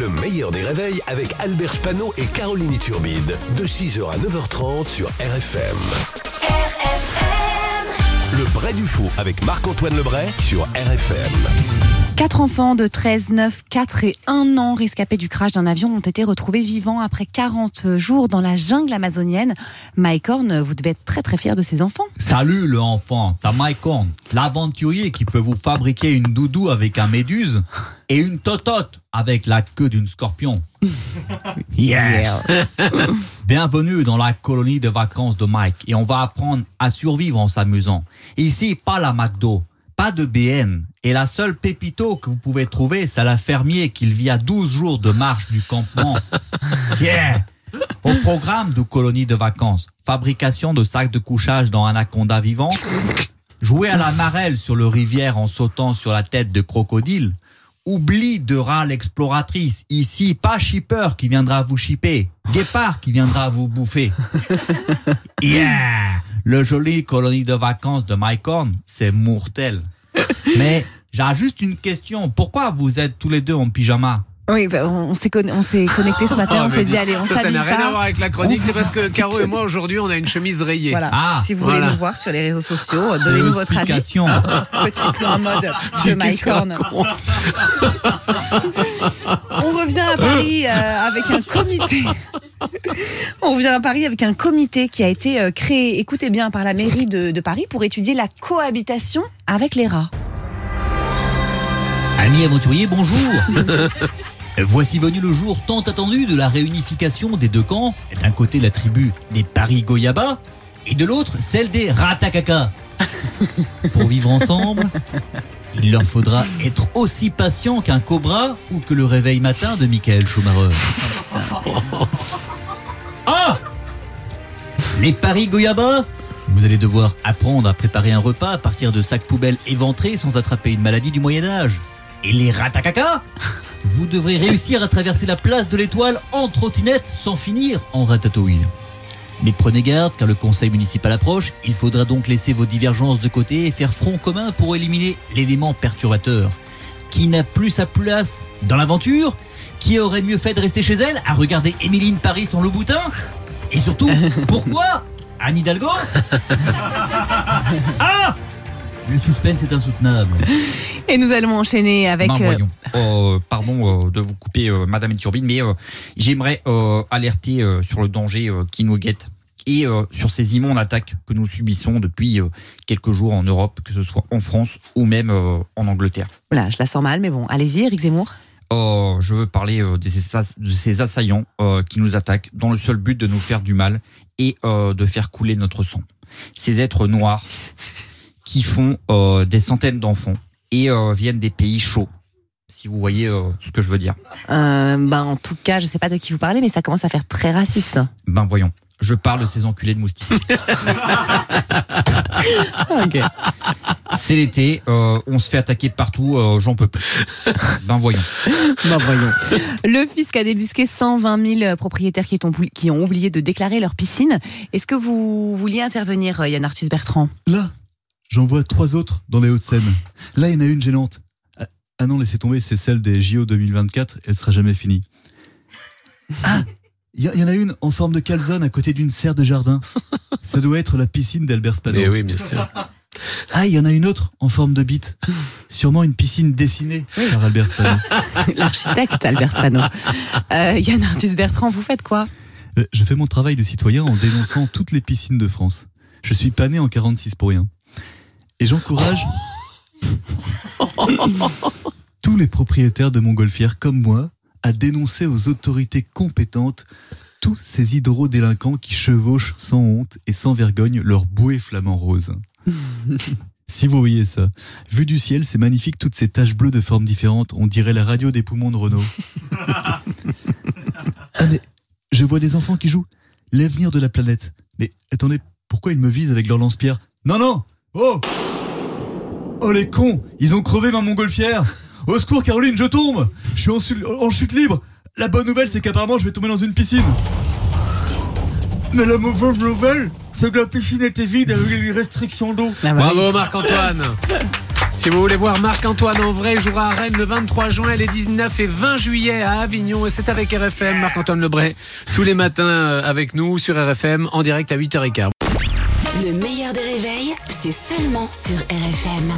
Le meilleur des réveils avec Albert Spano et Caroline Turbide. De 6h à 9h30 sur RFM. RFM. Le Bray du Faux avec Marc-Antoine Lebray sur RFM. Quatre enfants de 13, 9, 4 et 1 an rescapés du crash d'un avion ont été retrouvés vivants après 40 jours dans la jungle amazonienne. Mike Horn, vous devez être très très fier de ces enfants. Salut le enfant, t'as Mike Horn, l'aventurier qui peut vous fabriquer une doudou avec un méduse et une totote avec la queue d'une scorpion. Yeah. Bienvenue dans la colonie de vacances de Mike et on va apprendre à survivre en s'amusant. Ici, pas la McDo, pas de BN. Et la seule pépito que vous pouvez trouver, c'est la fermier qui vit à 12 jours de marche du campement. Yeah Au programme de colonie de vacances, fabrication de sacs de couchage dans anaconda vivant, jouer à la marelle sur le rivière en sautant sur la tête de crocodile, oublie de rat l'exploratrice. Ici, pas shipper qui viendra vous shipper, guépard qui viendra vous bouffer. Yeah Le joli colonie de vacances de Mike Horn, c'est mortel. Mais j'ai juste une question. Pourquoi vous êtes tous les deux en pyjama? Oui, bah, on s'est connecté ce matin, Ah, on s'est dit allez, on Ça, ça s'habille n'a rien à voir avec la chronique, c'est parce que Caro et moi aujourd'hui on a une chemise rayée. Voilà. Ah, si vous voulez nous voir sur les réseaux sociaux, donnez-nous votre avis. Petit plan mode de Mike Horn. On revient à Paris euh, avec un comité. On revient à Paris avec un comité qui a été euh, créé, écoutez bien, par la mairie de, de Paris pour étudier la cohabitation avec les rats. Amis aventuriers, bonjour Voici venu le jour tant attendu de la réunification des deux camps. D'un côté la tribu des Paris-Goyaba et de l'autre celle des Ratakaka. Pour vivre ensemble, il leur faudra être aussi patient qu'un cobra ou que le réveil matin de Michael Schumacher. Ah Les Paris-Goyaba Vous allez devoir apprendre à préparer un repas à partir de sacs poubelles éventrés sans attraper une maladie du Moyen-Âge. Et les ratakaka Vous devrez réussir à traverser la place de l'étoile en trottinette sans finir en ratatouille. Mais prenez garde car le conseil municipal approche, il faudra donc laisser vos divergences de côté et faire front commun pour éliminer l'élément perturbateur. Qui n'a plus sa place dans l'aventure Qui aurait mieux fait de rester chez elle à regarder Émiline Paris en Louboutin Et surtout, pourquoi Anne Hidalgo Ah Le suspense est insoutenable. Et nous allons enchaîner avec. Ben, euh, voyons. Euh, pardon euh, de vous couper, Madame Turbine, mais euh, j'aimerais euh, alerter euh, sur le danger euh, qui nous guette et euh, sur ces immondes attaques que nous subissons depuis euh, quelques jours en Europe, que ce soit en France ou même euh, en Angleterre. Voilà, je la sens mal, mais bon, allez-y, Eric Zemmour. Euh, je veux parler de, ces, assaillants qui nous attaquent dans le seul but de nous faire du mal et de faire couler notre sang. Ces êtres noirs qui font des centaines d'enfants et viennent des pays chauds, si vous voyez euh, ce que je veux dire. Euh, ben, en tout cas, je sais pas de qui vous parlez, mais ça commence à faire très raciste. Ben voyons, je parle de ces enculés de moustiques. C'est l'été, euh, on se fait attaquer partout, euh, j'en peux plus. Ben voyons. Ben, voyons. Le fisc a débusqué 120 000 propriétaires qui ont, qui ont oublié de déclarer leur piscine. Est-ce que vous vouliez intervenir, euh, Yann Arthus Bertrand? Là, j'en vois trois autres dans les Hauts-de-Seine. Là, il y en a une gênante. Ah, Ah non, laissez tomber, c'est celle des JO 2024. Elle sera jamais finie. Ah Il y, en a une en forme de calzone à côté d'une serre de jardin. Ça doit être la piscine d'Albert Spano. Mais oui, bien sûr. Ah, il y en a une autre en forme de bite. Sûrement une piscine dessinée par Albert Spano. L'architecte Albert Spano. Euh, Yann Arthus Bertrand, vous faites quoi? Euh, Je fais mon travail de citoyen en dénonçant toutes les piscines de France. Je suis pas né en 46 pour rien. Et j'encourage tous les propriétaires de montgolfières comme moi à dénoncer aux autorités compétentes tous ces hydrodélinquants qui chevauchent sans honte et sans vergogne leur bouée flamant rose. Si vous voyez ça, vu du ciel, c'est magnifique toutes ces taches bleues de formes différentes. On dirait la radio des poumons de Renault. ah mais je vois des enfants qui jouent l'avenir de la planète. Mais attendez, pourquoi ils me visent avec leur lance-pierre? Non, non Oh Oh les cons Ils ont crevé ma montgolfière Au secours Caroline, je tombe Je suis en, su- en chute libre La bonne nouvelle, c'est qu'apparemment, je vais tomber dans une piscine. Mais la mauvaise nouvelle, c'est que la piscine était vide avec les restrictions d'eau. Ah bah oui. Bravo Marc-Antoine Si vous voulez voir Marc-Antoine en vrai, il jouera à Rennes le 23 juin, les 19 et 20 juillet à Avignon. Et c'est avec RFM, Marc-Antoine Lebray, tous les matins euh, avec nous sur RFM, en direct à 8h15. Le meilleur des réveils, c'est seulement sur RFM.